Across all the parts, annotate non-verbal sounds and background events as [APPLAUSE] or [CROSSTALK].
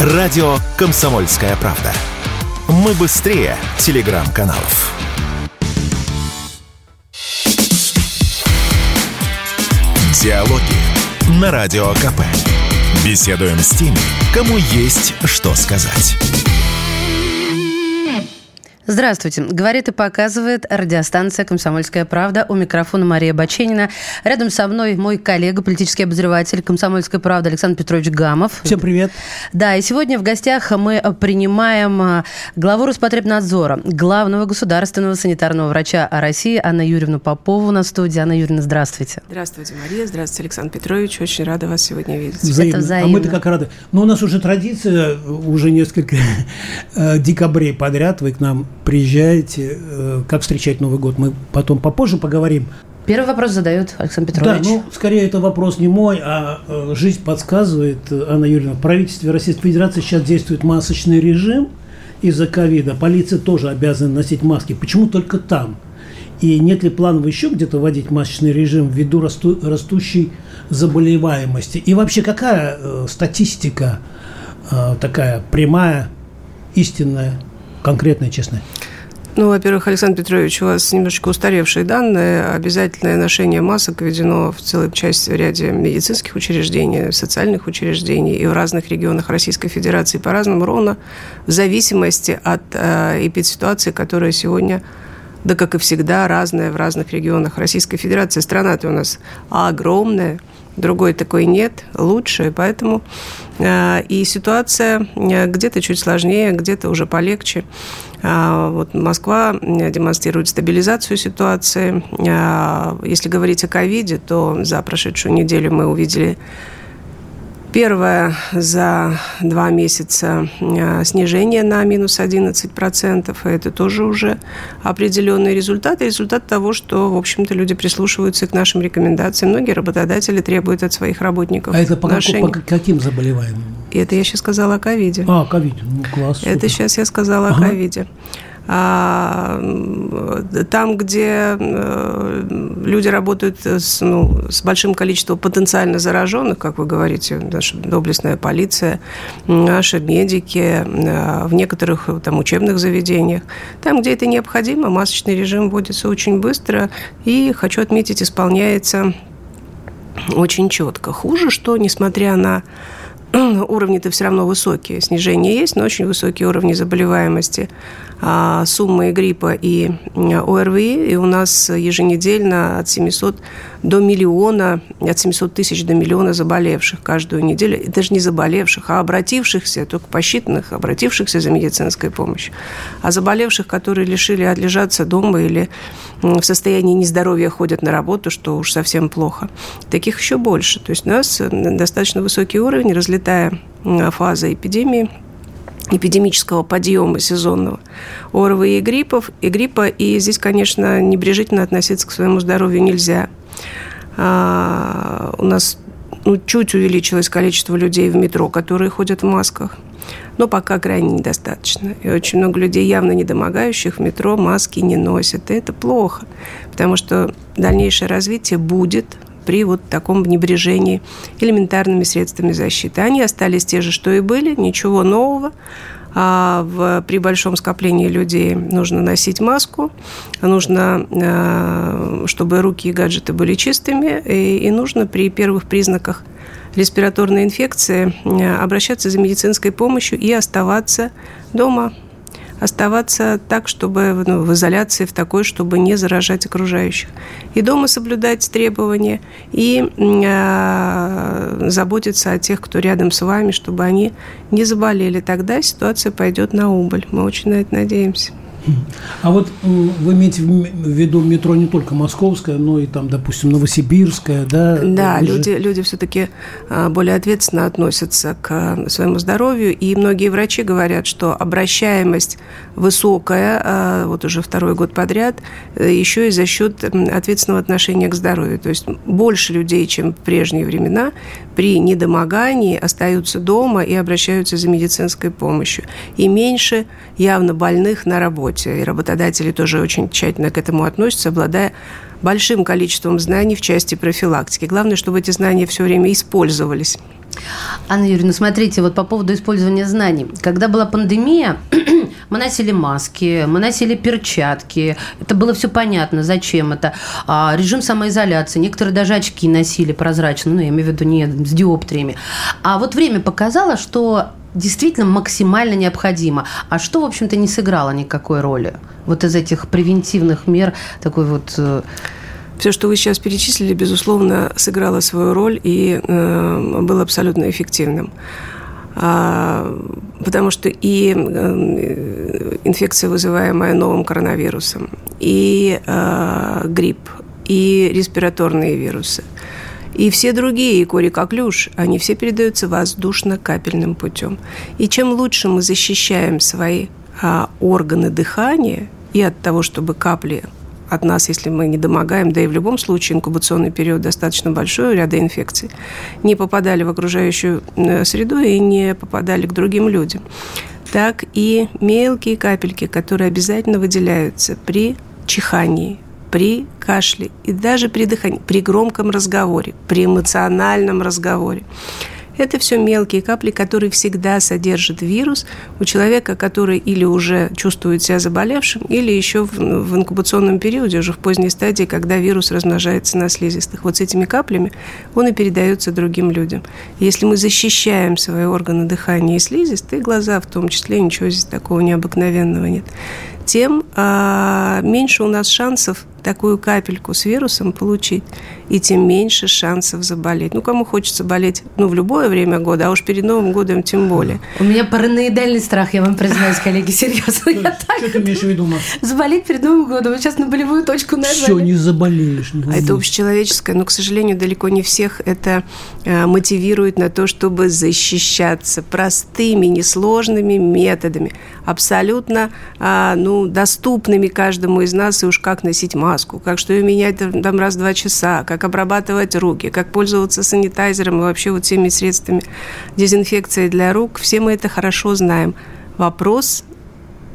Радио «Комсомольская правда». Мы быстрее телеграм-каналов. Диалоги на Радио КП. Беседуем с теми, кому есть что сказать. Здравствуйте. Говорит и показывает радиостанция «Комсомольская правда». У микрофона Мария Баченина. Рядом со мной мой коллега, политический обозреватель «Комсомольской правды» Александр Петрович Гамов. Всем привет. Да, и сегодня в гостях мы принимаем а, главу Роспотребнадзора, главного государственного санитарного врача России Анна Юрьевна Попова на студии. Анна Юрьевна, здравствуйте. Здравствуйте, Мария. Здравствуйте, Александр Петрович. Очень рада вас сегодня видеть. Взаимно. Это взаимно. А мы-то как рады. Но ну, у нас уже традиция, уже несколько [LAUGHS] э, декабрей подряд вы к нам приезжаете, э, как встречать Новый год, мы потом попозже поговорим. Первый вопрос задает Александр Петрович. Да, ну, скорее это вопрос не мой, а э, жизнь подсказывает, Анна Юрьевна, в правительстве Российской Федерации сейчас действует масочный режим из-за ковида. Полиция тоже обязана носить маски. Почему только там? И нет ли планов еще где-то вводить масочный режим ввиду расту, растущей заболеваемости? И вообще какая э, статистика э, такая прямая, истинная конкретное, честное? Ну, во-первых, Александр Петрович, у вас немножечко устаревшие данные. Обязательное ношение масок введено в целой части в ряде медицинских учреждений, социальных учреждений и в разных регионах Российской Федерации по-разному, ровно в зависимости от э, эпидситуации, которая сегодня да как и всегда, разная в разных регионах Российской Федерации. Страна-то у нас огромная, другой такой нет, лучше, поэтому э, и ситуация э, где-то чуть сложнее, где-то уже полегче. Э, вот Москва демонстрирует стабилизацию ситуации. Если говорить о ковиде, то за прошедшую неделю мы увидели Первое за два месяца э, снижение на минус 11%. Это тоже уже определенный результат. И результат того, что, в общем-то, люди прислушиваются к нашим рекомендациям. Многие работодатели требуют от своих работников А это по, по каким заболеваниям? Это я сейчас сказала о ковиде. А, ковиде. Ну, класс. Это супер. сейчас я сказала ага. о ковиде. Там, где э, люди работают с, ну, с большим количеством потенциально зараженных, как вы говорите, наша доблестная полиция, наши медики, э, в некоторых там, учебных заведениях, там, где это необходимо, масочный режим вводится очень быстро и, хочу отметить, исполняется очень четко. Хуже, что, несмотря на [CLEARS THROAT] уровни-то все равно высокие. Снижение есть, но очень высокие уровни заболеваемости. А, суммы гриппа и ОРВИ, и у нас еженедельно от 700 до миллиона, от 700 тысяч до миллиона заболевших каждую неделю. И даже не заболевших, а обратившихся, только посчитанных, обратившихся за медицинской помощью. А заболевших, которые решили отлежаться дома или в состоянии нездоровья ходят на работу, что уж совсем плохо. Таких еще больше. То есть у нас достаточно высокий уровень, разлетая фаза эпидемии – эпидемического подъема сезонного ОРВИ и гриппов, и гриппа. И здесь, конечно, небрежительно относиться к своему здоровью нельзя. А, у нас ну, чуть увеличилось количество людей в метро, которые ходят в масках, но пока крайне недостаточно. И очень много людей, явно недомогающих, в метро маски не носят. И это плохо, потому что дальнейшее развитие будет при вот таком небрежении элементарными средствами защиты. Они остались те же, что и были, ничего нового. А в, при большом скоплении людей нужно носить маску, нужно, э, чтобы руки и гаджеты были чистыми, и, и нужно при первых признаках респираторной инфекции э, обращаться за медицинской помощью и оставаться дома оставаться так, чтобы ну, в изоляции, в такой, чтобы не заражать окружающих. И дома соблюдать требования, и э, заботиться о тех, кто рядом с вами, чтобы они не заболели. Тогда ситуация пойдет на убыль. Мы очень на это надеемся. А вот вы имеете в виду метро не только московское, но и там, допустим, новосибирское, да? Да, люди, люди все-таки а, более ответственно относятся к своему здоровью, и многие врачи говорят, что обращаемость высокая, а, вот уже второй год подряд, э, еще и за счет ответственного отношения к здоровью. То есть больше людей, чем в прежние времена, при недомогании остаются дома и обращаются за медицинской помощью. И меньше явно больных на работе. И работодатели тоже очень тщательно к этому относятся, обладая большим количеством знаний в части профилактики. Главное, чтобы эти знания все время использовались. Анна Юрьевна, смотрите, вот по поводу использования знаний. Когда была пандемия, [CLEARS THROAT] мы носили маски, мы носили перчатки. Это было все понятно, зачем это. А, режим самоизоляции. Некоторые даже очки носили прозрачно, ну, я имею в виду не с диоптриями. А вот время показало, что действительно максимально необходимо. А что, в общем-то, не сыграло никакой роли? Вот из этих превентивных мер такой вот э, все, что вы сейчас перечислили, безусловно, сыграло свою роль и э, было абсолютно эффективным. А, потому что и э, инфекция, вызываемая новым коронавирусом, и э, грипп, и респираторные вирусы, и все другие, и кори коклюш, они все передаются воздушно-капельным путем. И чем лучше мы защищаем свои а, органы дыхания и от того, чтобы капли от нас, если мы не домогаем, да и в любом случае инкубационный период достаточно большой у ряда инфекций, не попадали в окружающую э, среду и не попадали к другим людям. Так и мелкие капельки, которые обязательно выделяются при чихании, при кашле и даже при дыхании, при громком разговоре, при эмоциональном разговоре. Это все мелкие капли, которые всегда содержат вирус у человека, который или уже чувствует себя заболевшим, или еще в, в инкубационном периоде, уже в поздней стадии, когда вирус размножается на слизистых. Вот с этими каплями он и передается другим людям. Если мы защищаем свои органы дыхания и слизистые, глаза в том числе, ничего здесь такого необыкновенного нет, тем а, меньше у нас шансов такую капельку с вирусом получить, и тем меньше шансов заболеть. Ну, кому хочется болеть, ну, в любое время года, а уж перед Новым годом тем более. У меня параноидальный страх, я вам признаюсь, коллеги, серьезно. Я так... Что ты имеешь в виду? Заболеть перед Новым годом. Сейчас на болевую точку нажали. Все, не заболеешь. А это общечеловеческое, но, к сожалению, далеко не всех это э, мотивирует на то, чтобы защищаться простыми, несложными методами, абсолютно, э, ну, доступными каждому из нас, и уж как носить маску маску, как что ее менять там раз два часа, как обрабатывать руки, как пользоваться санитайзером и вообще вот всеми средствами дезинфекции для рук. Все мы это хорошо знаем. Вопрос,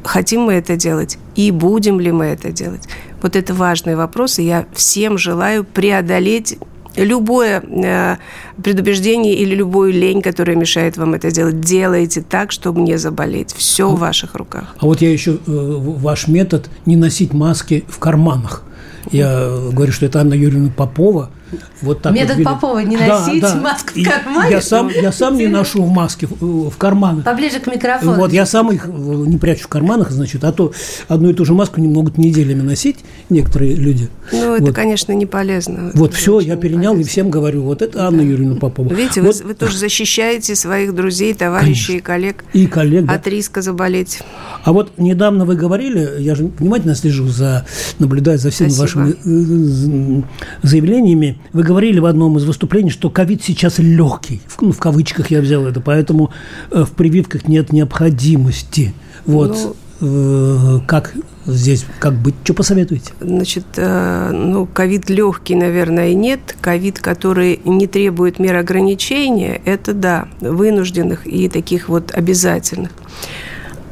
хотим мы это делать и будем ли мы это делать. Вот это важный вопрос, и я всем желаю преодолеть любое э, предубеждение или любую лень, которая мешает вам это делать, делайте так, чтобы не заболеть. Все в ваших руках. А вот я еще э, ваш метод не носить маски в карманах. Я говорю, что это Анна Юрьевна Попова – вот так Метод вот Попова не носить да, да. маску в кармане. Я сам, я сам не ношу маски в, в карманах. Поближе к микрофону. Вот, я сам их не прячу в карманах, значит, а то одну и ту же маску не могут неделями носить некоторые люди. Ну, это, конечно, не полезно. Вот, это все, я перенял полезно. и всем говорю, вот это Анна да. Юрьевна Попова. Видите, вот. вы, вы тоже защищаете своих друзей, товарищей конечно. и коллег, и коллег от риска заболеть. А вот недавно вы говорили, я же внимательно слежу за, наблюдаю за всеми Спасибо. вашими э, заявлениями, вы говорили в одном из выступлений, что ковид сейчас легкий. В, ну, в кавычках я взял это, поэтому э, в прививках нет необходимости. Вот. Ну, э, как здесь, как быть, что посоветуете? Значит, э, ну, ковид легкий, наверное, нет. Ковид, который не требует мер ограничения, это да, вынужденных и таких вот обязательных.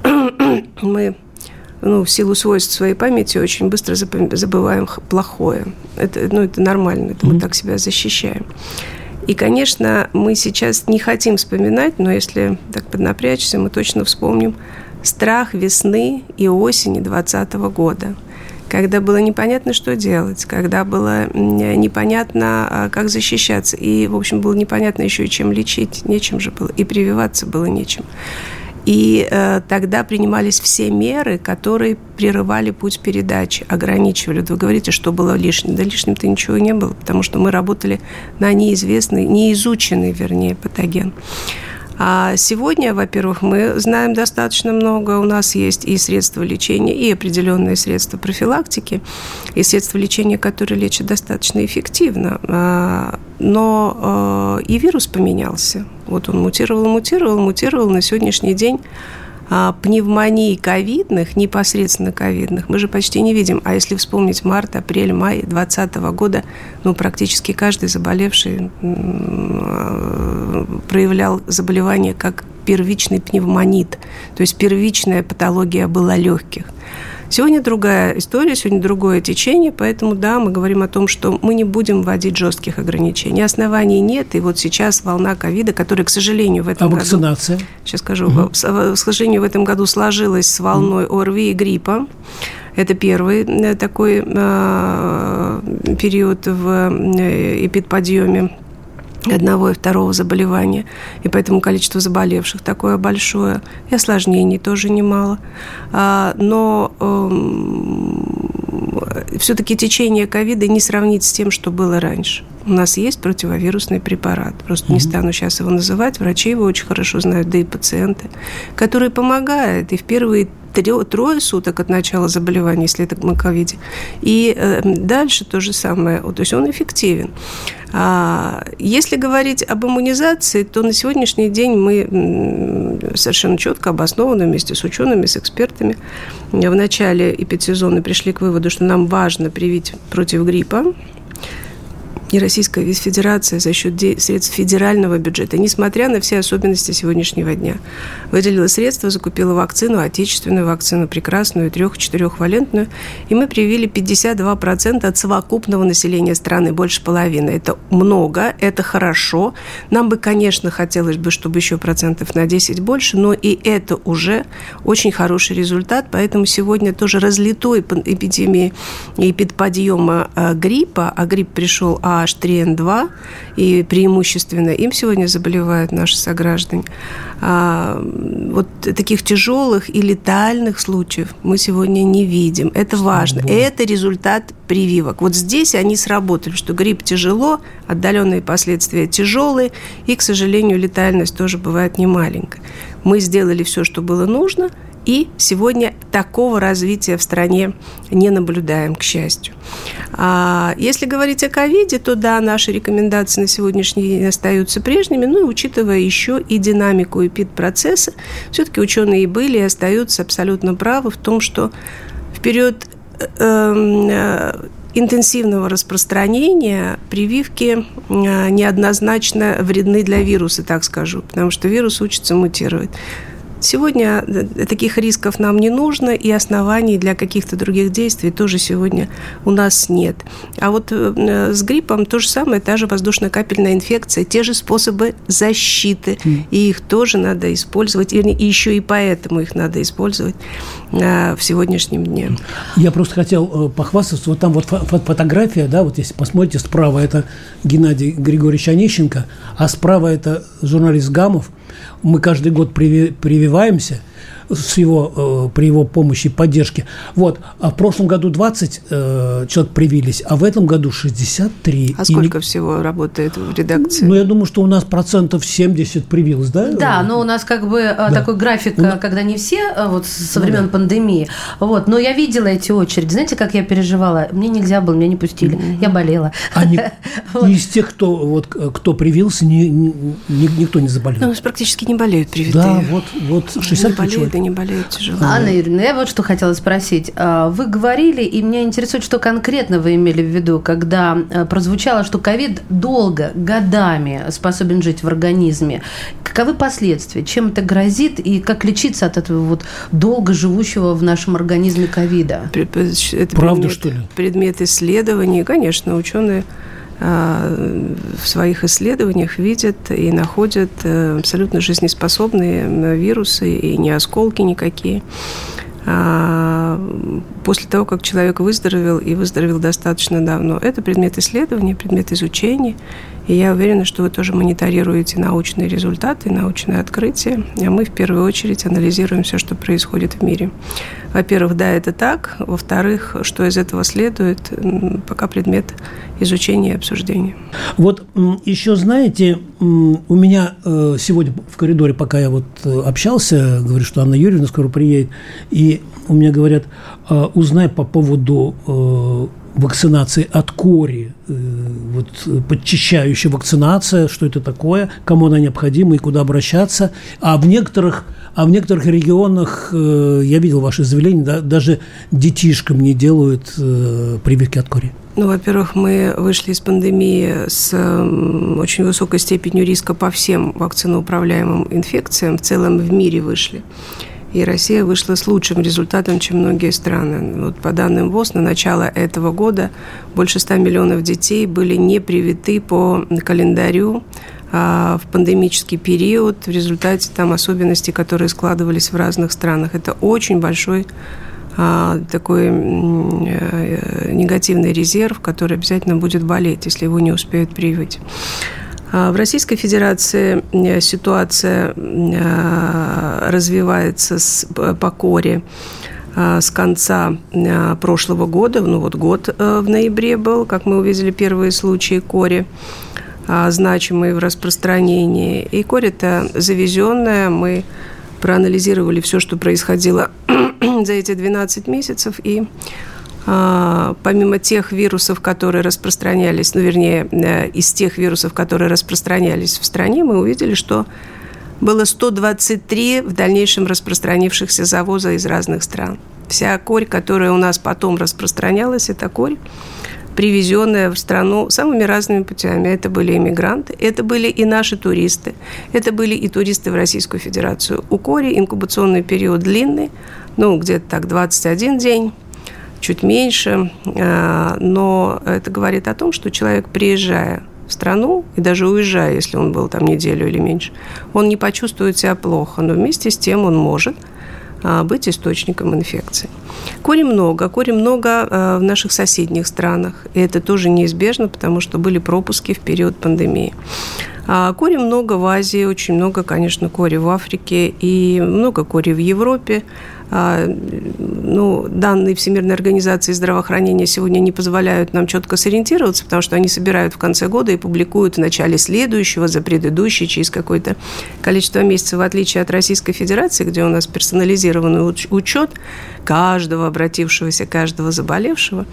[CLEARS THROAT] Мы ну, в силу свойств своей памяти очень быстро забываем плохое. Это, ну, это нормально, это mm-hmm. мы так себя защищаем. И, конечно, мы сейчас не хотим вспоминать, но если так поднапрячься, мы точно вспомним страх весны и осени 2020 года, когда было непонятно, что делать, когда было непонятно, а, как защищаться, и, в общем, было непонятно еще и чем лечить, нечем же было, и прививаться было нечем. И э, тогда принимались все меры, которые прерывали путь передачи, ограничивали. Вы говорите, что было лишним. Да лишним-то ничего не было, потому что мы работали на неизвестный, неизученный, вернее, патоген. А сегодня, во-первых, мы знаем достаточно много. У нас есть и средства лечения, и определенные средства профилактики, и средства лечения, которые лечат достаточно эффективно. А, но а, и вирус поменялся. Вот он мутировал, мутировал, мутировал. На сегодняшний день пневмоний ковидных, непосредственно ковидных, мы же почти не видим. А если вспомнить март, апрель, май 2020 года, ну, практически каждый заболевший проявлял заболевание как первичный пневмонит, то есть первичная патология была легких. Сегодня другая история, сегодня другое течение, поэтому, да, мы говорим о том, что мы не будем вводить жестких ограничений. Оснований нет, и вот сейчас волна ковида, которая, к сожалению, в этом а году... вакцинация? Сейчас скажу. Угу. К сожалению, в этом году сложилась с волной ОРВИ и гриппа. Это первый э, такой э, период в эпидподъеме одного и второго заболевания, и поэтому количество заболевших такое большое, и осложнений тоже немало. А, но эм, все-таки течение ковида не сравнить с тем, что было раньше. У нас есть противовирусный препарат. Просто mm-hmm. не стану сейчас его называть. Врачи его очень хорошо знают, да и пациенты, который помогает. И в первые трое суток от начала заболевания, если это мы ковиде. И э, дальше то же самое. То есть он эффективен. А, если говорить об иммунизации, то на сегодняшний день мы совершенно четко, обоснованно вместе с учеными, с экспертами в начале эпидсезона пришли к выводу, что нам важно привить против гриппа, и Российская Федерация за счет средств федерального бюджета, несмотря на все особенности сегодняшнего дня, выделила средства, закупила вакцину, отечественную вакцину, прекрасную, трех-четырехвалентную, и мы привили 52% от совокупного населения страны, больше половины. Это много, это хорошо. Нам бы, конечно, хотелось бы, чтобы еще процентов на 10 больше, но и это уже очень хороший результат, поэтому сегодня тоже разлитой эпидемии и подъема э, гриппа, а грипп пришел а H3N2, и преимущественно им сегодня заболевают наши сограждане. А, вот таких тяжелых и летальных случаев мы сегодня не видим. Это важно. Богу. Это результат прививок. Вот здесь они сработали, что грипп тяжело, отдаленные последствия тяжелые, и, к сожалению, летальность тоже бывает немаленькая. Мы сделали все, что было нужно – и сегодня такого развития в стране не наблюдаем, к счастью. А если говорить о ковиде, то да, наши рекомендации на сегодняшний день остаются прежними, ну и учитывая еще и динамику эпид-процесса, все-таки ученые были и остаются абсолютно правы в том, что в период эм, э, интенсивного распространения прививки э, неоднозначно вредны для вируса, так скажу, потому что вирус учится мутировать. Сегодня э, таких рисков нам не нужно, и оснований для каких-то других действий тоже сегодня у нас нет. А вот э, с гриппом то же самое, та же воздушно-капельная инфекция, те же способы защиты, и их тоже надо использовать, и еще и поэтому их надо использовать э, в сегодняшнем дне. Я просто хотел похвастаться, вот там вот фотография, да, вот если посмотрите, справа это Геннадий Григорьевич Онищенко, а справа это журналист Гамов – мы каждый год прививаемся – с его, э, при его помощи и поддержке. Вот. А в прошлом году 20 э, человек привились, а в этом году 63. А сколько и... всего работает в редакции? Ну, я думаю, что у нас процентов 70 привилось, да? Да, но у нас как бы э, да. такой график, ну, когда не все, э, вот со времен ну, да. пандемии. Вот. Но я видела эти очереди. Знаете, как я переживала? Мне нельзя было, меня не пустили. Mm-hmm. Я болела. А не, [LAUGHS] вот. из тех, кто, вот, кто привился, ни, ни, никто не заболел? Ну, практически не болеют привитые. Да, вот, вот 60 человек не болеют тяжело. Анна Юрьевна, я вот что хотела спросить. А, вы говорили, и меня интересует, что конкретно вы имели в виду, когда а, прозвучало, что ковид долго, годами способен жить в организме. Каковы последствия? Чем это грозит и как лечиться от этого вот долго живущего в нашем организме ковида? Это Правда, предмет, что ли? Предмет исследований, конечно, ученые в своих исследованиях видят и находят э, абсолютно жизнеспособные вирусы и не осколки никакие. А, после того, как человек выздоровел и выздоровел достаточно давно. Это предмет исследования, предмет изучения. И я уверена, что вы тоже мониторируете научные результаты, научные открытия. А мы в первую очередь анализируем все, что происходит в мире. Во-первых, да, это так. Во-вторых, что из этого следует, пока предмет изучения и обсуждения. Вот еще знаете, у меня э, сегодня в коридоре, пока я вот э, общался, говорю, что Анна Юрьевна скоро приедет, и у меня говорят, «А, узнай по поводу э, вакцинации от кори, вот подчищающая вакцинация, что это такое, кому она необходима и куда обращаться. А в некоторых, а в некоторых регионах, я видел ваше заявление, да, даже детишкам не делают прививки от кори. Ну, во-первых, мы вышли из пандемии с очень высокой степенью риска по всем вакциноуправляемым инфекциям. В целом в мире вышли. И Россия вышла с лучшим результатом, чем многие страны. Вот по данным ВОЗ, на начало этого года больше 100 миллионов детей были не привиты по календарю а, в пандемический период в результате там особенностей, которые складывались в разных странах. Это очень большой а, такой э, негативный резерв, который обязательно будет болеть, если его не успеют привить. А, в Российской Федерации э, ситуация э, развивается с, по э, с конца прошлого года, ну вот год в ноябре был, как мы увидели первые случаи кори, значимые в распространении. И корь это завезенная, мы проанализировали все, что происходило [CLEARS THROAT] за эти 12 месяцев, и а, помимо тех вирусов, которые распространялись, ну, вернее, э, из тех вирусов, которые распространялись в стране, мы увидели, что было 123 в дальнейшем распространившихся завоза из разных стран. Вся корь, которая у нас потом распространялась, это корь, привезенная в страну самыми разными путями. Это были иммигранты, это были и наши туристы, это были и туристы в Российскую Федерацию. У кори инкубационный период длинный, ну, где-то так 21 день, чуть меньше, э, но это говорит о том, что человек, приезжая в страну и даже уезжая, если он был там неделю или меньше, он не почувствует себя плохо, но вместе с тем он может э, быть источником инфекции. Кори много, кори много э, в наших соседних странах, и это тоже неизбежно, потому что были пропуски в период пандемии. А кори много в Азии, очень много, конечно, кори в Африке и много кори в Европе. А, ну, данные Всемирной организации здравоохранения сегодня не позволяют нам четко сориентироваться, потому что они собирают в конце года и публикуют в начале следующего, за предыдущий, через какое-то количество месяцев, в отличие от Российской Федерации, где у нас персонализированный учет каждого обратившегося, каждого заболевшего.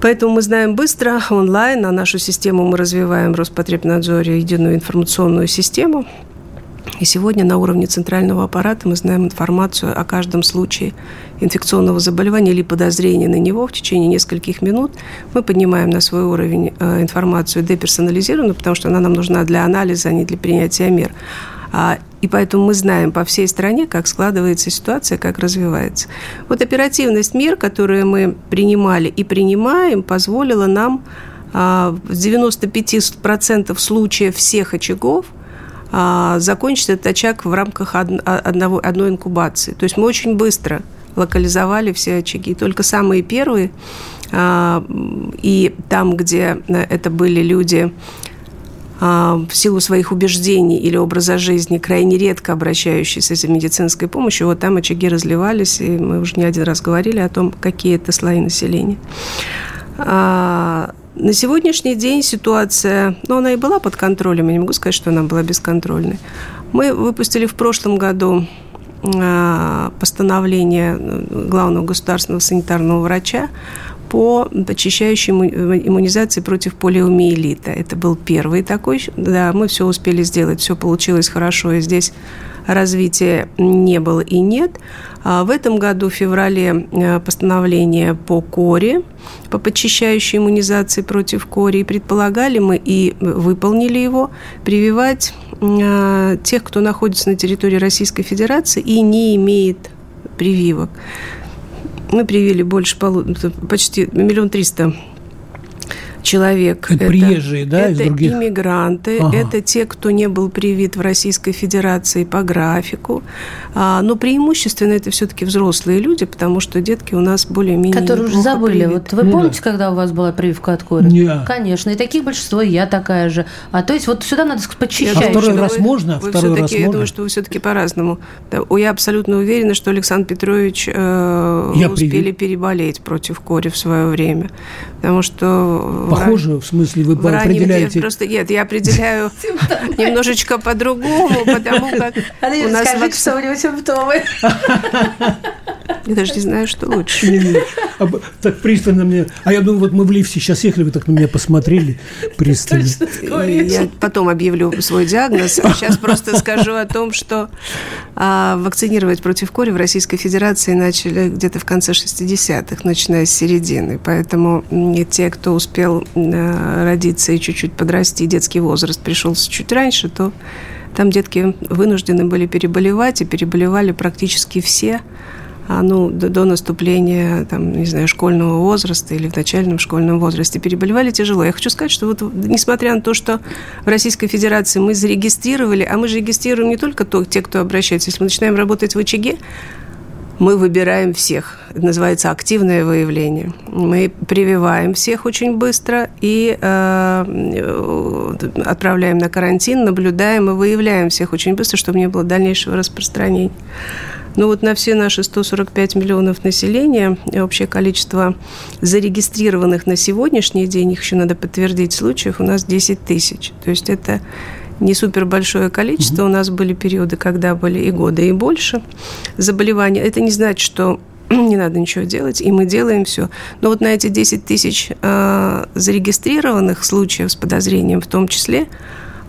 Поэтому мы знаем быстро онлайн, а нашу систему мы развиваем в Роспотребнадзоре, единую информационную систему – и сегодня на уровне центрального аппарата мы знаем информацию о каждом случае инфекционного заболевания или подозрения на него в течение нескольких минут. Мы поднимаем на свой уровень э, информацию деперсонализированную, потому что она нам нужна для анализа, а не для принятия мер. А, и поэтому мы знаем по всей стране, как складывается ситуация, как развивается. Вот оперативность мер, которые мы принимали и принимаем, позволила нам а, в 95% случаев всех очагов – закончить этот очаг в рамках одного, одной инкубации. То есть мы очень быстро локализовали все очаги. Только самые первые, а, и там, где это были люди а, в силу своих убеждений или образа жизни, крайне редко обращающиеся за медицинской помощью, вот там очаги разливались, и мы уже не один раз говорили о том, какие это слои населения. На сегодняшний день ситуация, ну, она и была под контролем, я не могу сказать, что она была бесконтрольной. Мы выпустили в прошлом году а, постановление э, главного государственного санитарного врача по очищающей иммунизации против полиомиелита. Это был первый такой. Да, мы все успели сделать, все получилось хорошо, и здесь развития не было и нет. А в этом году, в феврале, э, постановление по коре, по подчищающей иммунизации против кори. И предполагали мы и выполнили его, прививать э, тех, кто находится на территории Российской Федерации и не имеет прививок. Мы привили больше, почти миллион триста человек. Это, это приезжие, да, это из других? иммигранты, ага. это те, кто не был привит в Российской Федерации по графику. А, но преимущественно это все-таки взрослые люди, потому что детки у нас более-менее Которые уже забыли. Привиты. Вот вы ну, помните, да. когда у вас была прививка от кори? Нет. Конечно. И таких большинство, и я такая же. А то есть вот сюда надо подчищать. А второй раз вы, можно? Вы второй раз можно? Я думаю, что вы все-таки по-разному. Я абсолютно уверена, что Александр Петрович э, я успели привит. переболеть против кори в свое время. Потому что Похоже, в смысле, вы в определяете... Просто нет, я определяю [LAUGHS] немножечко по-другому, потому как у нас... Скажите, что у него симптомы. Я даже не знаю, что лучше. Так пристально мне... А я думаю, вот мы в лифте сейчас ехали, вы так на меня посмотрели пристально. Я потом объявлю свой диагноз. Сейчас просто скажу о том, что а, вакцинировать против кори в Российской Федерации начали где-то в конце 60-х, начиная с середины. Поэтому те, кто успел а, родиться и чуть-чуть подрасти, детский возраст пришелся чуть раньше, то Там детки вынуждены были переболевать, и переболевали практически все ну, до, до наступления, там, не знаю, школьного возраста или в начальном школьном возрасте переболевали тяжело. Я хочу сказать, что вот несмотря на то, что в Российской Федерации мы зарегистрировали, а мы же регистрируем не только то, те, кто обращается, если мы начинаем работать в очаге, мы выбираем всех. Это называется активное выявление. Мы прививаем всех очень быстро и э, отправляем на карантин, наблюдаем и выявляем всех очень быстро, чтобы не было дальнейшего распространения. Ну вот на все наши 145 миллионов населения общее количество зарегистрированных на сегодняшний день, их еще надо подтвердить случаев, у нас 10 тысяч. То есть это не супер большое количество. Угу. У нас были периоды, когда были и годы, и больше заболеваний. Это не значит, что [CLEARS THROAT] не надо ничего делать, и мы делаем все. Но вот на эти 10 тысяч э, зарегистрированных случаев с подозрением в том числе,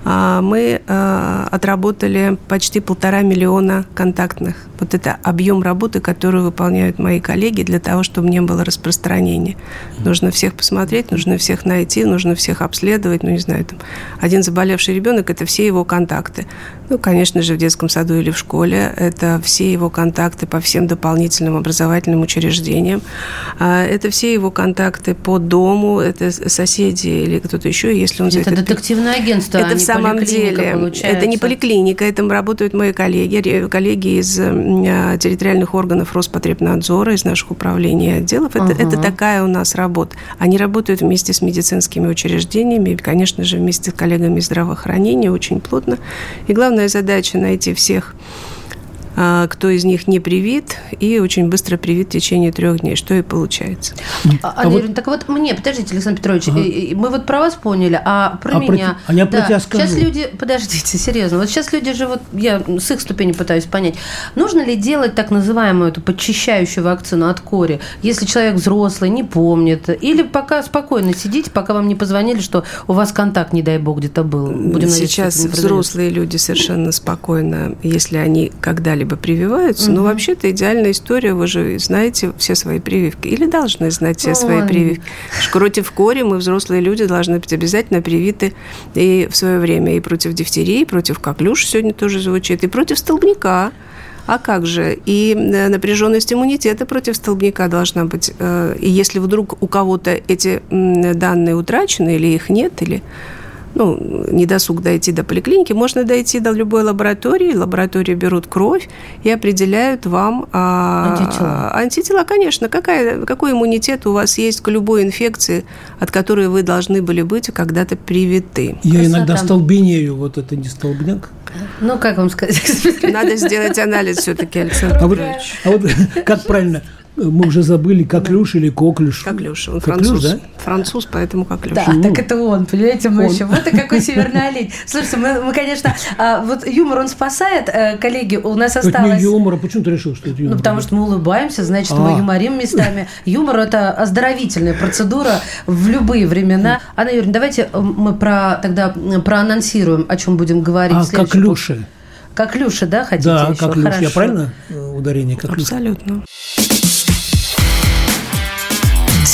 мы а, отработали почти полтора миллиона контактных. Вот это объем работы, которую выполняют мои коллеги для того, чтобы не было распространения. Нужно всех посмотреть, нужно всех найти, нужно всех обследовать. Ну, не знаю, там, один заболевший ребенок – это все его контакты. Ну, конечно же, в детском саду или в школе это все его контакты по всем дополнительным образовательным учреждениям. А, это все его контакты по дому, это соседи или кто-то еще, если он... Это детективное агентство, Это в самом деле. Получается. Это не поликлиника, это работают мои коллеги, коллеги из а, территориальных органов Роспотребнадзора, из наших управлений и отделов. Это, uh это такая у нас работа. Они работают вместе с медицинскими учреждениями, конечно же, вместе с коллегами здравоохранения очень плотно. И главная задача найти всех кто из них не привит, и очень быстро привит в течение трех дней, что и получается. А, а вот... так вот мне, подождите, Александр Петрович, ага. мы вот про вас поняли, а про а меня... Про... А я да, про тебя скажу. Сейчас люди, [LAUGHS] подождите, серьезно, вот сейчас люди же, вот я с их ступени пытаюсь понять, нужно ли делать так называемую эту подчищающую вакцину от кори, если человек взрослый, не помнит, или пока спокойно сидите, пока вам не позвонили, что у вас контакт, не дай бог, где-то был. Будем Сейчас взрослые люди совершенно спокойно, если они когда-либо либо прививаются. Угу. Но вообще-то идеальная история, вы же знаете все свои прививки. Или должны знать все Ой. свои прививки. Против кори мы, взрослые люди, должны быть обязательно привиты и в свое время и против дифтерии, и против коклюш сегодня тоже звучит, и против столбняка. А как же? И э, напряженность иммунитета против столбняка должна быть. Э, и если вдруг у кого-то эти данные утрачены, или их нет, или ну, не досуг дойти до поликлиники, можно дойти до любой лаборатории. Лаборатории берут кровь и определяют вам а, антитела. Антитела, конечно. Какая, какой иммунитет у вас есть к любой инфекции, от которой вы должны были быть когда-то привиты. Я Красота. иногда столбенею, вот это не столбняк. Ну, как вам сказать? [LAUGHS] Надо сделать анализ все-таки, Александр а вот, а вот [LAUGHS] как правильно? Мы уже забыли, Коклюш или Коклюш. Коклюш, он Коклюш, француз. Да? Француз, поэтому Коклюш. Да, ну. так это он, понимаете, мы он. еще. Вот и какой северный олень. Слушайте, мы, мы конечно, а, вот юмор он спасает, э, коллеги, у нас осталось... Это не юмор, а почему ты решил, что это юмор? Ну, потому что мы улыбаемся, значит, а. мы юморим местами. Юмор – это оздоровительная процедура в любые времена. Анна Юрьевна, давайте э, мы про, тогда проанонсируем, о чем будем говорить. А, Коклюши. Коклюши, да, хотите Да, еще? Коклюш. Я правильно э, ударение Коклюш? Абсолютно.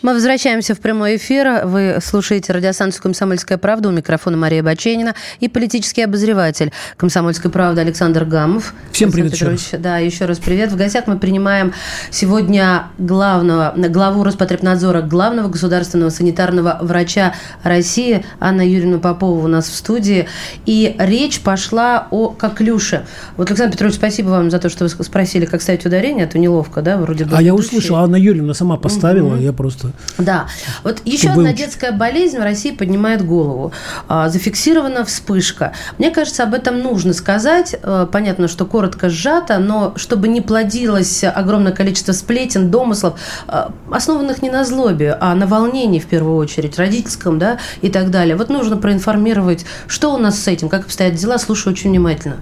Мы возвращаемся в прямой эфир. Вы слушаете радиостанцию «Комсомольская правда». У микрофона Мария Баченина и политический обозреватель «Комсомольской правды» Александр Гамов. Всем привет еще раз. Да, еще раз привет. В гостях мы принимаем сегодня главного, главу Роспотребнадзора, главного государственного санитарного врача России Анна Юрьевна Попова у нас в студии. И речь пошла о коклюше. Вот, Александр Петрович, спасибо вам за то, что вы спросили, как ставить ударение, а то неловко, да, вроде бы. А я услышал, Анна Юрьевна сама поставила, угу. я просто что... Да. Вот еще одна детская болезнь в России поднимает голову. А, зафиксирована вспышка. Мне кажется, об этом нужно сказать. А, понятно, что коротко сжато, но чтобы не плодилось огромное количество сплетен, домыслов, а, основанных не на злобе, а на волнении в первую очередь, родительском, да, и так далее. Вот нужно проинформировать, что у нас с этим, как обстоят дела. Слушаю очень внимательно.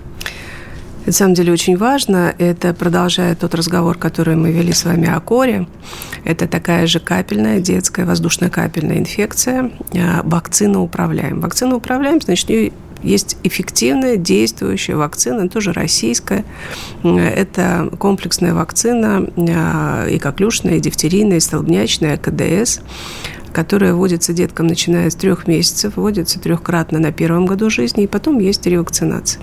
На самом деле очень важно. Это продолжает тот разговор, который мы вели с вами о коре. Это такая же капельная детская воздушно-капельная инфекция. А, вакцина управляем. Вакцина управляем, значит, Есть эффективная, действующая вакцина, тоже российская. Это комплексная вакцина э, и коклюшная, и дифтерийная, и столбнячная, КДС которая вводится деткам, начиная с трех месяцев, вводится трехкратно на первом году жизни, и потом есть ревакцинация.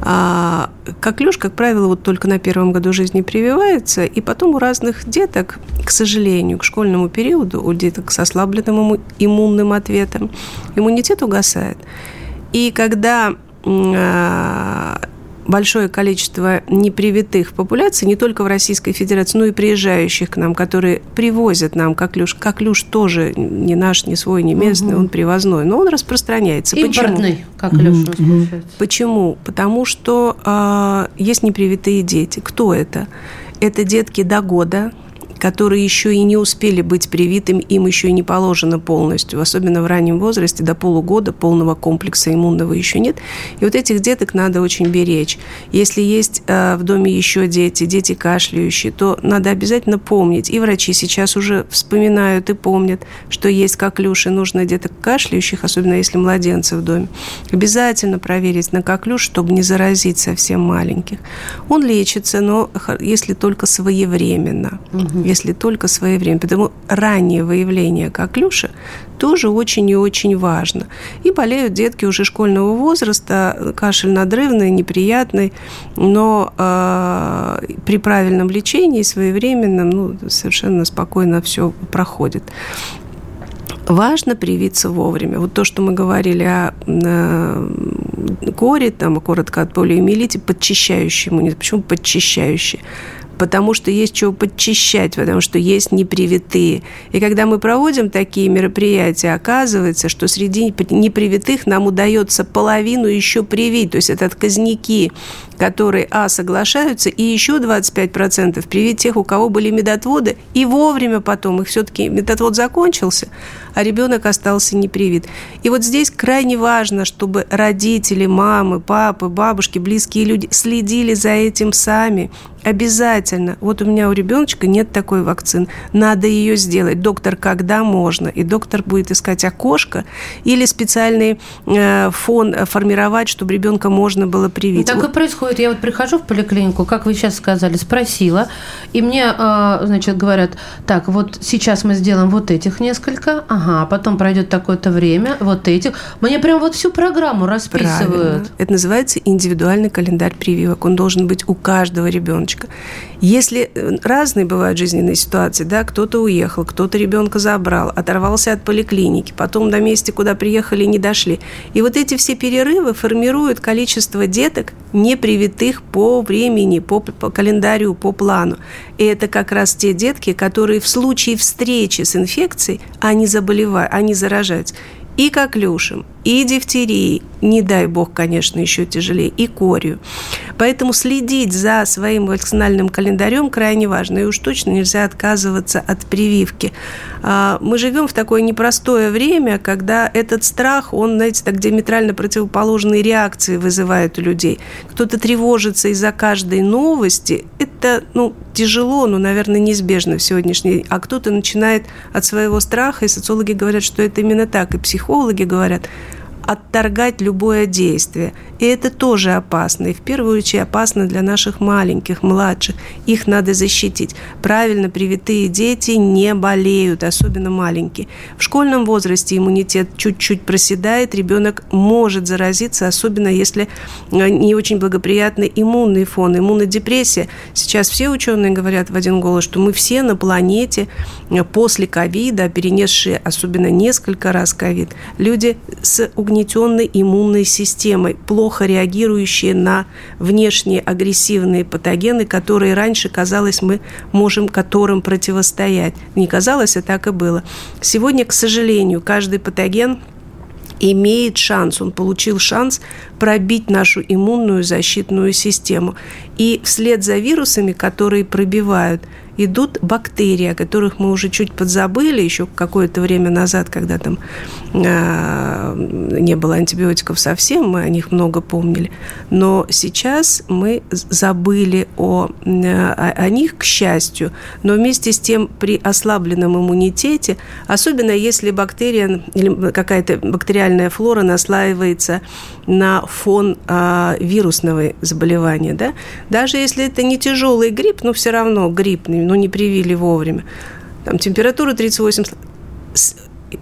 А коклюш, как правило, вот только на первом году жизни прививается, и потом у разных деток, к сожалению, к школьному периоду, у деток с ослабленным иммунным ответом, иммунитет угасает. И когда а, большое количество непривитых популяций, не только в Российской Федерации, но и приезжающих к нам, которые привозят нам коклюш. Коклюш тоже не наш, не свой, не местный, угу. он привозной, но он распространяется. Импортный коклюш. Угу. Почему? Потому что э, есть непривитые дети. Кто это? Это детки до года, которые еще и не успели быть привитыми, им еще и не положено полностью, особенно в раннем возрасте, до полугода полного комплекса иммунного еще нет. И вот этих деток надо очень беречь. Если есть э, в доме еще дети, дети кашляющие, то надо обязательно помнить, и врачи сейчас уже вспоминают и помнят, что есть коклюши, нужно деток кашляющих, особенно если младенцы в доме, обязательно проверить на коклюш, чтобы не заразить совсем маленьких. Он лечится, но если только своевременно. Угу если только своевременно. Потому раннее выявление коклюша тоже очень и очень важно. И болеют детки уже школьного возраста, кашель надрывный, неприятный, но э, при правильном лечении своевременном ну, совершенно спокойно все проходит. Важно привиться вовремя. Вот то, что мы говорили о э, коре, там, коротко от полиомиелите, подчищающий иммунитет. Почему подчищающий? Потому что есть чего подчищать, потому что есть непривитые. И когда мы проводим такие мероприятия, оказывается, что среди непривитых нам удается половину еще привить, то есть это отказники, которые, а, соглашаются, и еще 25% привить тех, у кого были медотводы, и вовремя потом, их все-таки медотвод закончился, а ребенок остался непривит. И вот здесь крайне важно, чтобы родители, мамы, папы, бабушки, близкие люди следили за этим сами. Обязательно. Вот у меня у ребеночка нет такой вакцины. Надо ее сделать. Доктор, когда можно? И доктор будет искать окошко или специальный э, фон формировать, чтобы ребенка можно было привить. Так вот. и происходит. Я вот прихожу в поликлинику, как вы сейчас сказали, спросила, и мне, э, значит, говорят, так, вот сейчас мы сделаем вот этих несколько, ага, потом пройдет такое-то время, вот этих. Мне прям вот всю программу расписывают. Правильно. Это называется индивидуальный календарь прививок. Он должен быть у каждого ребеночка. Если э, разные бывают жизненные ситуации, да, кто-то уехал, кто-то ребенка забрал, оторвался от поликлиники, потом до места, куда приехали, не дошли. И вот эти все перерывы формируют количество деток, не привитых по времени, по, по календарю, по плану. И это как раз те детки, которые в случае встречи с инфекцией, они заболевают, они заражаются и коклюшем, и дифтерией, не дай бог, конечно, еще тяжелее, и корью. Поэтому следить за своим вакцинальным календарем крайне важно, и уж точно нельзя отказываться от прививки. А, мы живем в такое непростое время, когда этот страх, он, знаете, так диаметрально противоположные реакции вызывает у людей. Кто-то тревожится из-за каждой новости. Это, ну, тяжело, но, наверное, неизбежно в сегодняшней. А кто-то начинает от своего страха, и социологи говорят, что это именно так, и психологи говорят, отторгать любое действие. И это тоже опасно. И в первую очередь опасно для наших маленьких, младших. Их надо защитить. Правильно привитые дети не болеют, особенно маленькие. В школьном возрасте иммунитет чуть-чуть проседает, ребенок может заразиться, особенно если э, не очень благоприятный иммунный фон, иммунодепрессия. Сейчас все ученые говорят в один голос, что мы все на планете э, после ковида, перенесшие особенно несколько раз ковид, люди с угнетением угнетенной иммунной системой, плохо реагирующие на внешние агрессивные патогены, которые раньше, казалось, мы можем которым противостоять. Не казалось, а так и было. Сегодня, к сожалению, каждый патоген имеет шанс, он получил шанс пробить нашу иммунную защитную систему. И вслед за вирусами, которые пробивают идут бактерии, о которых мы уже чуть подзабыли еще какое-то время назад, когда там э, не было антибиотиков совсем, мы о них много помнили. Но сейчас мы забыли о, о, о них, к счастью. Но вместе с тем при ослабленном иммунитете, особенно если бактерия или какая-то бактериальная флора наслаивается на фон э, вирусного заболевания, да, даже если это не тяжелый грипп, но все равно гриппный, но не привили вовремя. Там температура 38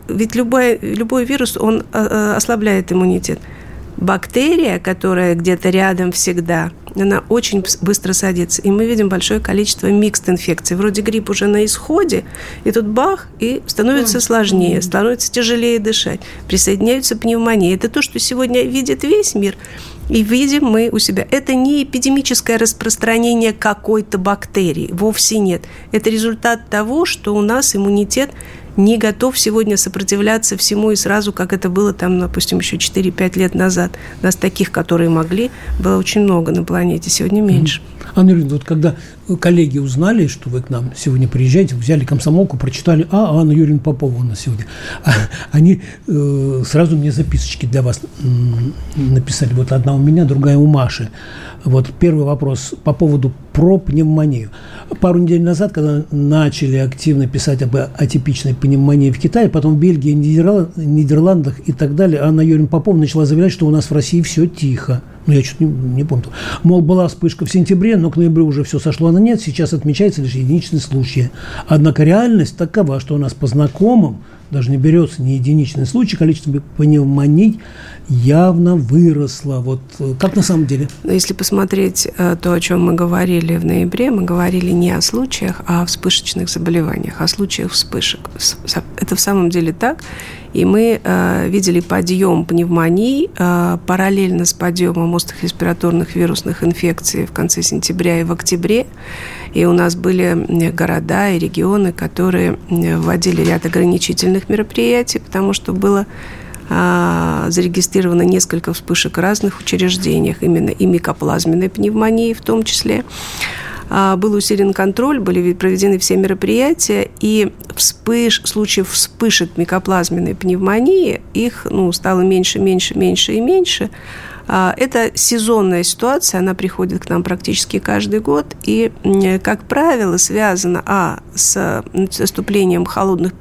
ведь любой, любой вирус, он э, э, ослабляет иммунитет. Бактерия, которая где-то рядом всегда, она очень быстро садится. И мы видим большое количество микст инфекций. Вроде грипп уже на исходе, и тут бах, и становится сложнее, становится тяжелее дышать. Присоединяются пневмонии. Это то, что сегодня видит весь мир. И видим мы у себя. Это не эпидемическое распространение какой-то бактерии, вовсе нет. Это результат того, что у нас иммунитет не готов сегодня сопротивляться всему и сразу, как это было там, допустим, еще 4-5 лет назад. Нас таких, которые могли, было очень много на планете, сегодня меньше. Анна Юрьевна, вот когда коллеги узнали, что вы к нам сегодня приезжаете, взяли комсомолку, прочитали, а, Анна Юрьевна Попова у нас сегодня, а, они э, сразу мне записочки для вас написали. Вот одна у меня, другая у Маши. Вот первый вопрос по поводу про пневмонию. Пару недель назад, когда начали активно писать об атипичной пневмонии в Китае, потом в Бельгии, Нидерландах и так далее, Анна Юрьевна Попова начала заявлять, что у нас в России все тихо. Ну, я что-то не, не помню. Мол, была вспышка в сентябре, но к ноябрю уже все сошло на нет. Сейчас отмечается лишь единичный случай. Однако реальность такова, что у нас по знакомым даже не берется не единичный случай, количество пневмоний явно выросло. Вот как на самом деле? Если посмотреть э, то, о чем мы говорили в ноябре, мы говорили не о случаях, а о вспышечных заболеваниях, о случаях вспышек. Это в самом деле так. И мы э, видели подъем пневмоний э, параллельно с подъемом острых респираторных вирусных инфекций в конце сентября и в октябре. И у нас были города и регионы, которые вводили ряд ограничительных мероприятий, потому что было зарегистрировано несколько вспышек в разных учреждениях, именно и микоплазменной пневмонии в том числе. А, был усилен контроль, были проведены все мероприятия, и вспыш, случаев вспышек микоплазменной пневмонии, их ну, стало меньше, меньше, меньше и меньше. А, это сезонная ситуация, она приходит к нам практически каждый год, и, как правило, связана а, с наступлением холодных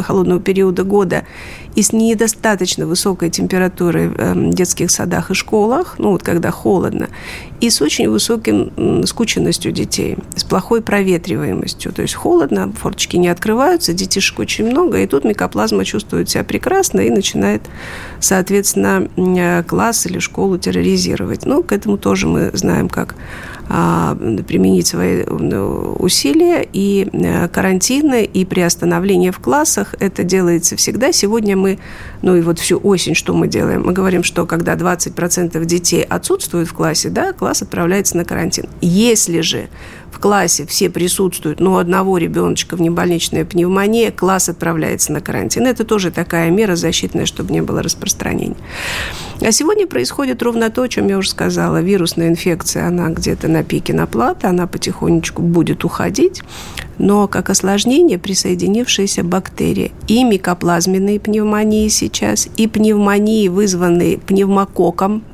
холодного периода года и с недостаточно высокой температурой в эм, детских садах и школах, ну вот когда холодно, и с очень высоким скученностью детей, с плохой проветриваемостью. То есть холодно, форточки не открываются, детишек очень много, и тут микоплазма чувствует себя прекрасно и начинает, соответственно, э, класс или школу терроризировать. Ну, к этому тоже мы знаем, как применить свои усилия и э, карантины, и приостановление в классах. Это делается всегда. Сегодня мы, ну и вот всю осень что мы делаем? Мы говорим, что когда 20% детей отсутствуют в классе, да, класс отправляется на карантин. Если же в классе все присутствуют, но у одного ребеночка внебольничная пневмония, класс отправляется на карантин. Это тоже такая мера защитная, чтобы не было распространения. А сегодня происходит ровно то, о чем я уже сказала. Вирусная инфекция, она где-то на пике наплата, она потихонечку будет уходить, но как осложнение присоединившиеся бактерии и микоплазменные пневмонии сейчас, и пневмонии, вызванные пневмококком, а,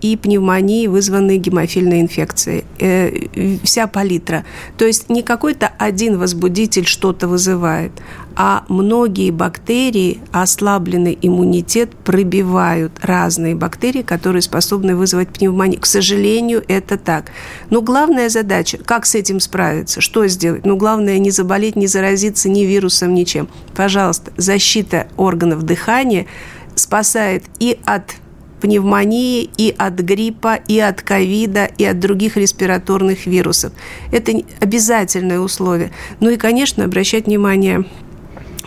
и пневмонии, вызванные гемофильной инфекцией. Э, вся палитра. То есть не какой-то один возбудитель что-то вызывает, а многие бактерии, ослабленный иммунитет, пробивают разные бактерии, которые способны вызвать пневмонию. К сожалению, это так. Но главная задача, как с этим справиться, что сделать? Ну, главное не заболеть, не заразиться ни вирусом, ничем. Пожалуйста, защита органов дыхания спасает и от пневмонии, и от гриппа, и от ковида, и от других респираторных вирусов. Это обязательное условие. Ну и, конечно, обращать внимание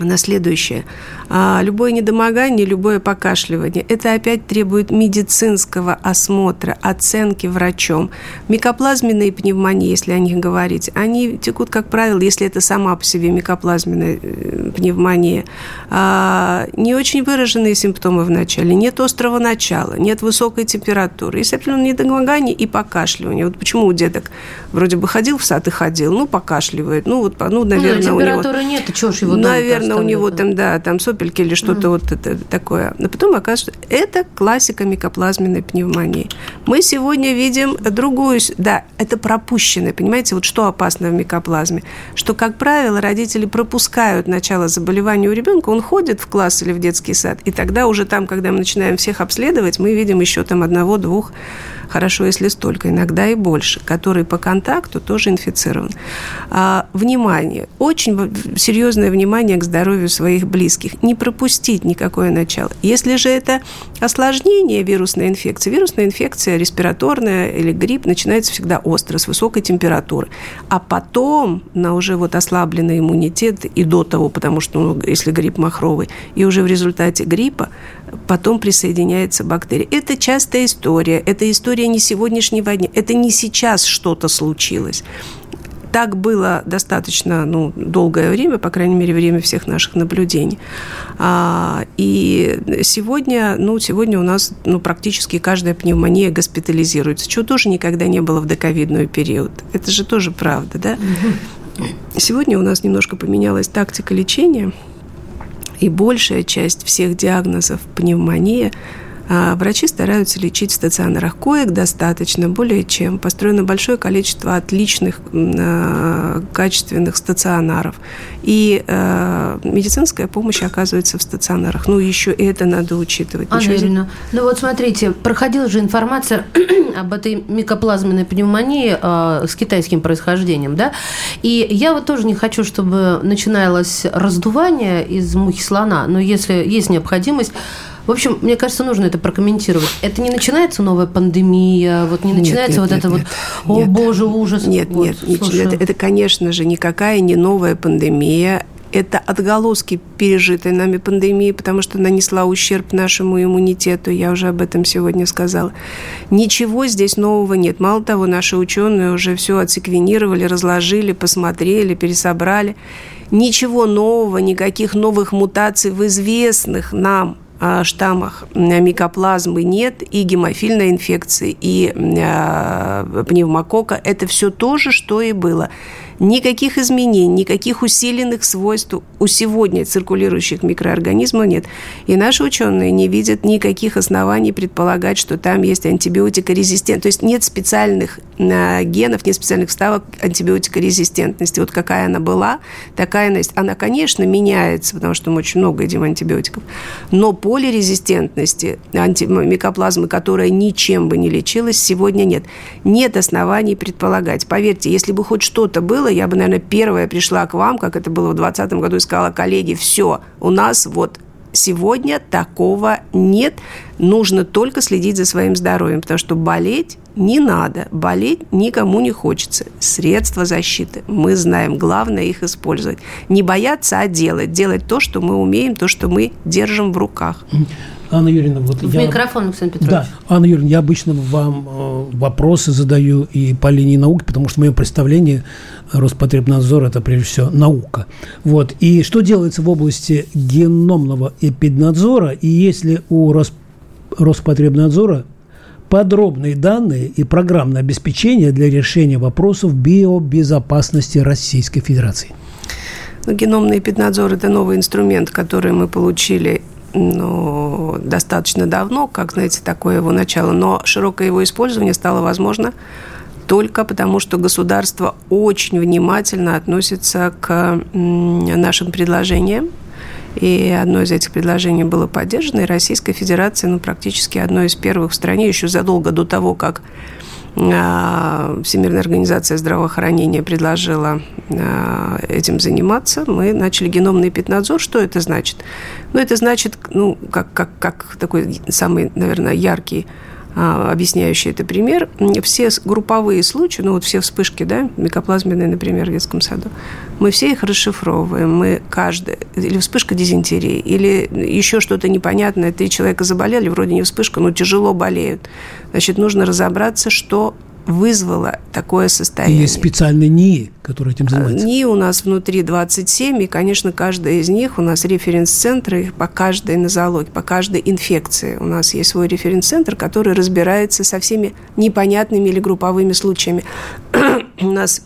на следующее. А, любое недомогание, любое покашливание, это опять требует медицинского осмотра, оценки врачом. Микоплазменные пневмонии, если о них говорить, они текут, как правило, если это сама по себе микоплазменная э, пневмония, а, не очень выраженные симптомы в начале, нет острого начала, нет высокой температуры, есть определенное недомогание и покашливание. Вот почему у деток вроде бы ходил в сад и ходил, ну, покашливает, ну, вот, ну, наверное, ну, у него... температуры нет, чего ж его Наверное, у него там, да, там сопельки или что-то mm. вот это такое. Но потом оказывается, что это классика микоплазменной пневмонии. Мы сегодня видим другую, да, это пропущенное, понимаете, вот что опасно в микоплазме, что, как правило, родители пропускают начало заболевания у ребенка, он ходит в класс или в детский сад, и тогда уже там, когда мы начинаем всех обследовать, мы видим еще там одного-двух хорошо, если столько, иногда и больше, который по контакту тоже инфицирован. А, внимание, очень серьезное внимание к здоровью своих близких. Не пропустить никакое начало. Если же это осложнение вирусной инфекции, вирусная инфекция респираторная или грипп начинается всегда остро, с высокой температуры. А потом на уже вот ослабленный иммунитет и до того, потому что ну, если грипп махровый, и уже в результате гриппа потом присоединяется бактерия. Это частая история. Это история не сегодняшнего дня. Это не сейчас что-то случилось. Так было достаточно ну, долгое время, по крайней мере, время всех наших наблюдений. А, и сегодня, ну, сегодня у нас ну, практически каждая пневмония госпитализируется, чего тоже никогда не было в доковидный период. Это же тоже правда, да? Сегодня у нас немножко поменялась тактика лечения – и большая часть всех диагнозов пневмония врачи стараются лечить в стационарах. Коек достаточно, более чем. Построено большое количество отличных, э, качественных стационаров. И э, медицинская помощь оказывается в стационарах. Ну, еще это надо учитывать. Анна Юрьевна, ну вот смотрите, проходила же информация [CLEARS THROAT] об этой микоплазменной пневмонии с китайским происхождением, да? И я вот тоже не хочу, чтобы начиналось раздувание из мухи слона, но если есть необходимость, в общем, мне кажется, нужно это прокомментировать. Это не начинается новая пандемия, вот не начинается нет, нет, вот нет, это вот, о боже, ужас. Нет, вот, нет, слушай. это, это, конечно же, никакая не новая пандемия. Это отголоски пережитой нами пандемии, потому что нанесла ущерб нашему иммунитету. Я уже об этом сегодня сказала. Ничего здесь нового нет. Мало того, наши ученые уже все отсеквенировали, разложили, посмотрели, пересобрали. Ничего нового, никаких новых мутаций в известных нам штаммах микоплазмы нет, и гемофильной инфекции, и э, пневмокока. Это все то же, что и было. Никаких изменений, никаких усиленных свойств у сегодня циркулирующих микроорганизмов нет. И наши ученые не видят никаких оснований предполагать, что там есть антибиотикорезистент. То есть нет специальных э, генов, нет специальных вставок антибиотикорезистентности. Вот какая она была, такая она есть. Она, конечно, меняется, потому что мы очень много едим антибиотиков. Но полирезистентности микоплазмы, которая ничем бы не лечилась, сегодня нет. Нет оснований предполагать. Поверьте, если бы хоть что-то было, я бы, наверное, первая пришла к вам, как это было в 2020 году, и сказала, коллеги, все, у нас вот сегодня такого нет. Нужно только следить за своим здоровьем, потому что болеть не надо. Болеть никому не хочется. Средства защиты. Мы знаем. Главное их использовать. Не бояться, а делать. Делать то, что мы умеем, то, что мы держим в руках. Анна Юрьевна, вот в я... микрофон, Александр Петрович. Да, Анна Юрьевна, я обычно вам э, вопросы задаю и по линии науки, потому что в моем представлении Роспотребнадзор – это прежде всего наука. Вот. И что делается в области геномного эпиднадзора, и если у Рос... Роспотребнадзора подробные данные и программное обеспечение для решения вопросов биобезопасности Российской Федерации? Ну, геномный эпиднадзор – это новый инструмент, который мы получили ну, достаточно давно, как, знаете, такое его начало, но широкое его использование стало возможно только потому, что государство очень внимательно относится к нашим предложениям. И одно из этих предложений было поддержано, и Российская Федерация, ну, практически одно из первых в стране, еще задолго до того, как Всемирная организация здравоохранения предложила а, этим заниматься. Мы начали геномный эпиднадзор. Что это значит? Ну, это значит, ну, как, как, как такой самый, наверное, яркий а, объясняющий это пример. Все групповые случаи, ну вот все вспышки, да, микоплазменные, например, в детском саду, мы все их расшифровываем. Мы каждый, или вспышка дизентерии, или еще что-то непонятное, три человека заболели, вроде не вспышка, но тяжело болеют. Значит, нужно разобраться, что вызвало такое состояние. есть специальные НИИ, которые этим занимаются. НИИ у нас внутри 27, и, конечно, каждая из них у нас референс-центры по каждой нозологии, по каждой инфекции. У нас есть свой референс-центр, который разбирается со всеми непонятными или групповыми случаями. [CLEARS THROAT] у нас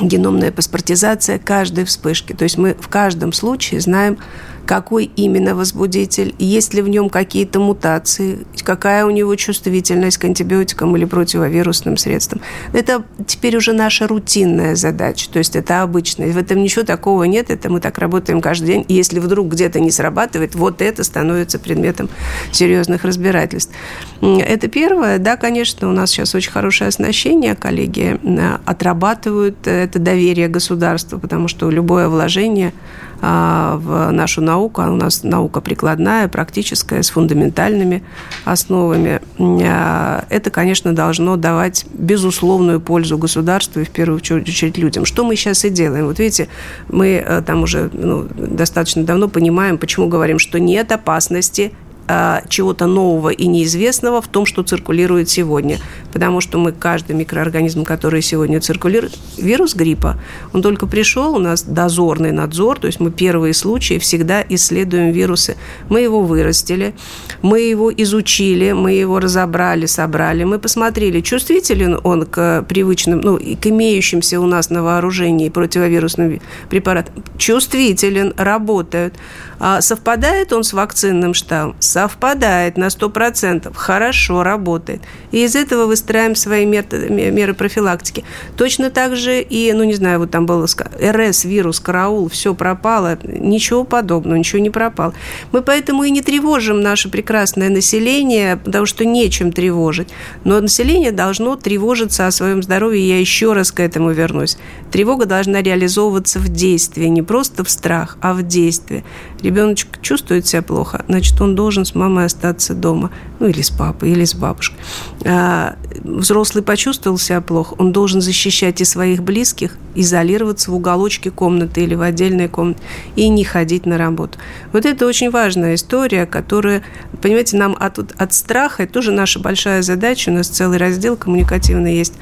геномная паспортизация каждой вспышки. То есть мы в каждом случае знаем, какой именно возбудитель, есть ли в нем какие-то мутации, какая у него чувствительность к антибиотикам или противовирусным средствам. Это теперь уже наша рутинная задача, то есть это обычно. В этом ничего такого нет, это мы так работаем каждый день. И если вдруг где-то не срабатывает, вот это становится предметом серьезных разбирательств. Это первое. Да, конечно, у нас сейчас очень хорошее оснащение, коллеги э, отрабатывают это доверие государства, потому что любое вложение в нашу науку. А у нас наука прикладная, практическая, с фундаментальными основами. А, это, конечно, должно давать безусловную пользу государству и, в первую очередь, людям. Что мы сейчас и делаем? Вот видите, мы э, там уже ну, достаточно давно понимаем, почему говорим, что нет опасности а, чего-то нового и неизвестного в том, что циркулирует сегодня. Потому что мы каждый микроорганизм, который сегодня циркулирует, вирус гриппа, он только пришел, у нас дозорный надзор, то есть мы первые случаи всегда исследуем вирусы. Мы его вырастили, мы его изучили, мы его разобрали, собрали, мы посмотрели, чувствителен он к привычным, ну, к имеющимся у нас на вооружении противовирусным препаратам. Чувствителен, работают. А совпадает он с вакцинным штаммом? Совпадает на 100%. Хорошо работает. И из этого выстраиваем свои методы, меры профилактики. Точно так же и, ну, не знаю, вот там было РС, вирус, караул, все пропало. Ничего подобного, ничего не пропало. Мы поэтому и не тревожим наше прекрасное население, потому что нечем тревожить. Но население должно тревожиться о своем здоровье. Я еще раз к этому вернусь. Тревога должна реализовываться в действии, не просто в страх, а в действии ребеночек чувствует себя плохо, значит, он должен с мамой остаться дома, ну, или с папой, или с бабушкой. А взрослый почувствовал себя плохо, он должен защищать и своих близких, изолироваться в уголочке комнаты или в отдельной комнате и не ходить на работу. Вот это очень важная история, которая, понимаете, нам от, от страха, это тоже наша большая задача, у нас целый раздел коммуникативный есть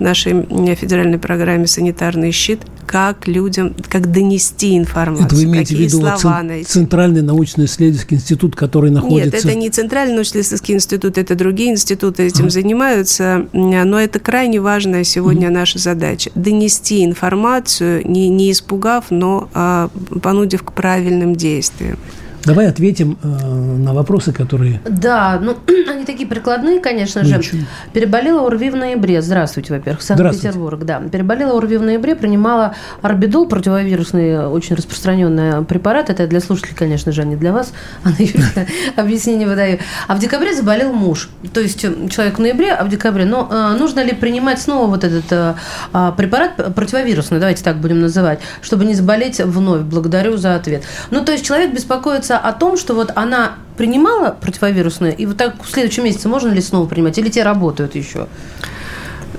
нашей федеральной программе «Санитарный щит», как людям, как донести информацию, это вы имеете какие в виду слова найти. Центральный научно-исследовательский институт, который находится... Нет, это не Центральный научно-исследовательский институт, это другие институты этим а. занимаются, но это крайне важная сегодня mm. наша задача. Донести информацию, не, не испугав, но а, понудив к правильным действиям. Давай ответим э, на вопросы, которые... Да, ну, [CLEARS THROAT] они такие прикладные, конечно же. Ничего. Переболела ОРВИ в ноябре. Здравствуйте, во-первых. Санкт-Петербург, да. Переболела ОРВИ в ноябре, принимала орбидол, противовирусный, очень распространенный препарат. Это для слушателей, конечно же, а не для вас. [LAUGHS] Юрьевна, объяснение выдаю. А в декабре заболел муж. То есть э, человек в ноябре, а в декабре. Но э, нужно ли принимать снова вот этот э, а, препарат противовирусный, давайте так будем называть, чтобы не заболеть вновь? Благодарю за ответ. Ну, то есть человек беспокоится информация о том, что вот она принимала противовирусные, и вот так в следующем месяце можно ли снова принимать, или те работают еще?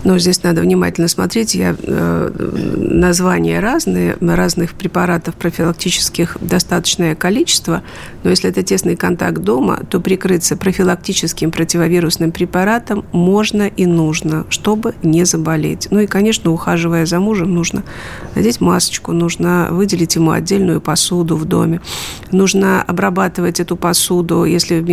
Но здесь надо внимательно смотреть. Я, э, названия разные, разных препаратов профилактических достаточное количество. Но если это тесный контакт дома, то прикрыться профилактическим противовирусным препаратом можно и нужно, чтобы не заболеть. Ну и, конечно, ухаживая за мужем, нужно надеть масочку, нужно выделить ему отдельную посуду в доме. Нужно обрабатывать эту посуду, если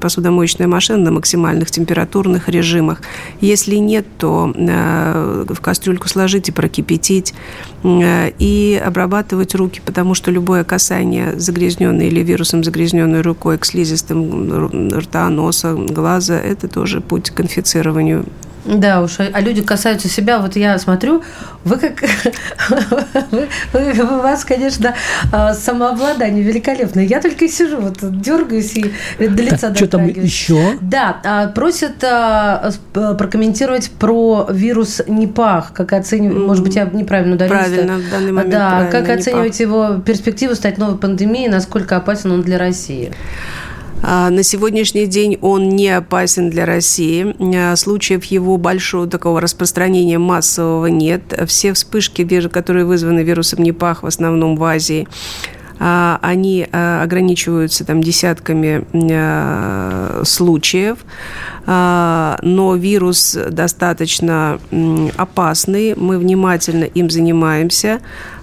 посудомоечная машина на максимальных температурных режимах. Если нет, то Э, в кастрюльку сложить и прокипятить, э, и обрабатывать руки, потому что любое касание загрязненной или вирусом загрязненной рукой к слизистым рта, носа, глаза, это тоже путь к инфицированию да уж, а люди касаются себя. Вот я смотрю, вы как... [LAUGHS] вы, вы, у вас, конечно, а, самообладание великолепное. Я только сижу, вот дергаюсь и до лица так, Что там еще? Да, а, просят а, прокомментировать про вирус Непах. Как оценивать... Может быть, я неправильно ударила. Правильно, в данный момент Да, как оценивать его перспективу стать новой пандемией, насколько опасен он для России? А, на сегодняшний день он не опасен для России. А, случаев его большого такого распространения массового нет. Все вспышки, которые вызваны вирусом Непах, в основном в Азии, а, они ограничиваются там десятками случаев, но вирус достаточно опасный, мы внимательно им занимаемся.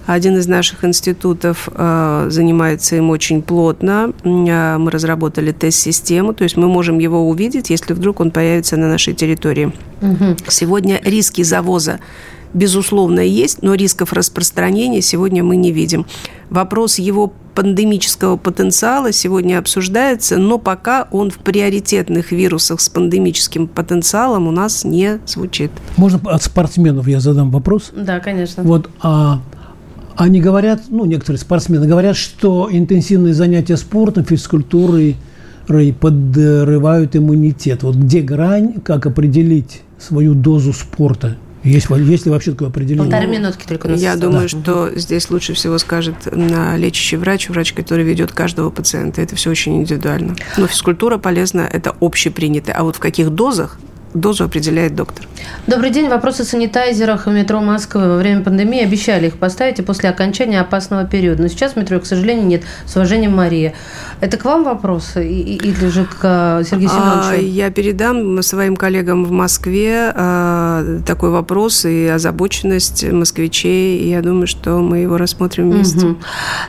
Один из наших институтов э, занимается им очень плотно. Э, мы разработали тест-систему, то есть мы можем его увидеть, если вдруг он появится на нашей территории. Угу. Сегодня риски завоза безусловно, есть, но рисков распространения сегодня мы не видим. Вопрос его пандемического потенциала сегодня обсуждается, но пока он в приоритетных вирусах с пандемическим потенциалом у нас не звучит. Можно от спортсменов я задам вопрос? Да, конечно. Вот, а они говорят, ну, некоторые спортсмены говорят, что интенсивные занятия спортом, физкультурой подрывают иммунитет. Вот где грань, как определить свою дозу спорта? Есть, есть ли вообще такое определение? Полторы минутки только. Я думаю, да. что здесь лучше всего скажет на лечащий врач, врач, который ведет каждого пациента. Это все очень индивидуально. Но физкультура полезна, это общепринятое. А вот в каких дозах дозу определяет доктор. Добрый день. Вопросы о санитайзерах в метро Москвы. Во время пандемии обещали их поставить и после окончания опасного периода. Но сейчас в метро, к сожалению, нет. С уважением, Мария. Это к вам вопрос или же к э, Сергею а, Семеновичу? Я передам своим коллегам в Москве э, такой вопрос и озабоченность москвичей. И я думаю, что мы его рассмотрим вместе. Угу.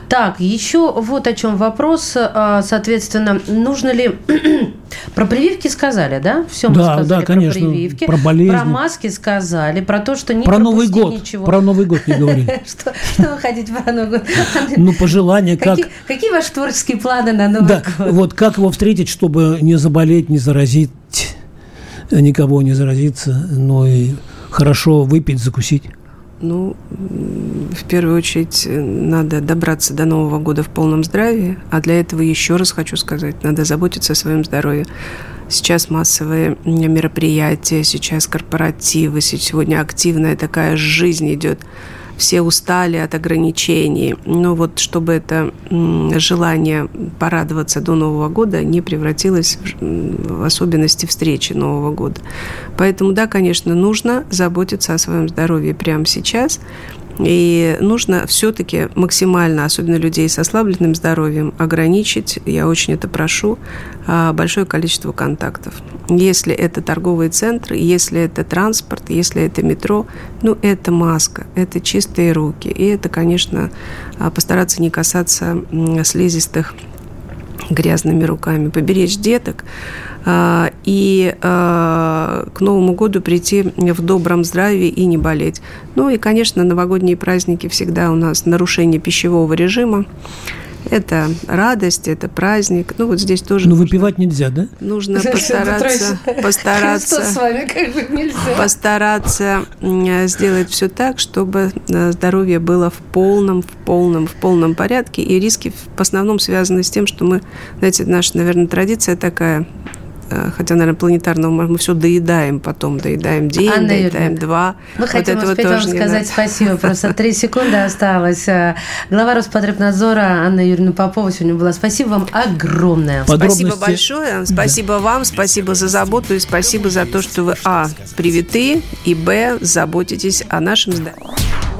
Так, еще вот о чем вопрос. Э, соответственно, нужно ли... [CLEARS THROAT] Про прививки сказали, да? Все мы да, сказали да, конечно, про прививки. Про болезни. Про маски сказали, про то, что не про Новый год. ничего. Про Новый год не говорили. [LAUGHS] Что вы хотите про Новый год? [LAUGHS] Ну, пожелания как... Какие ваши творческие планы на Новый год? Да, вот как его встретить, чтобы не заболеть, не заразить никого, не заразиться, но и хорошо выпить, закусить? Ну, в первую очередь, надо добраться до Нового года в полном здравии, а для этого еще раз хочу сказать, надо заботиться о своем здоровье. Сейчас массовые мероприятия, сейчас корпоративы, сегодня активная такая жизнь идет. Все устали от ограничений. Но вот чтобы это желание порадоваться до Нового года не превратилось в особенности встречи Нового года. Поэтому, да, конечно, нужно заботиться о своем здоровье прямо сейчас – и нужно все-таки максимально, особенно людей с ослабленным здоровьем, ограничить, я очень это прошу, а, большое количество контактов. Если это торговые центры, если это транспорт, если это метро, ну, это маска, это чистые руки. И это, конечно, а, постараться не касаться слизистых грязными руками, поберечь деток и а, к Новому году прийти в добром здравии и не болеть. Ну и, конечно, новогодние праздники всегда у нас нарушение пищевого режима. Это радость, это праздник. Ну, вот здесь тоже. Но нужно, выпивать нельзя, да? Нужно [LAUGHS] постараться, [LAUGHS] постараться, с вами, как же нельзя? постараться сделать все так, чтобы э, здоровье было в полном, в полном, в полном порядке. И риски в основном связаны с тем, что мы, знаете, наша, наверное, традиция такая хотя, наверное, планетарного мы все доедаем потом, доедаем день, Анна доедаем Юрьевна, два. Мы вот хотим успеть вам сказать надо. спасибо, просто [LAUGHS] три секунды осталось. Э, глава Роспотребнадзора Анна Юрьевна Попова сегодня была. Спасибо вам огромное. Спасибо большое, спасибо да. вам, спасибо за заботу и спасибо за то, что вы, а, привиты, и, б, заботитесь о нашем здоровье.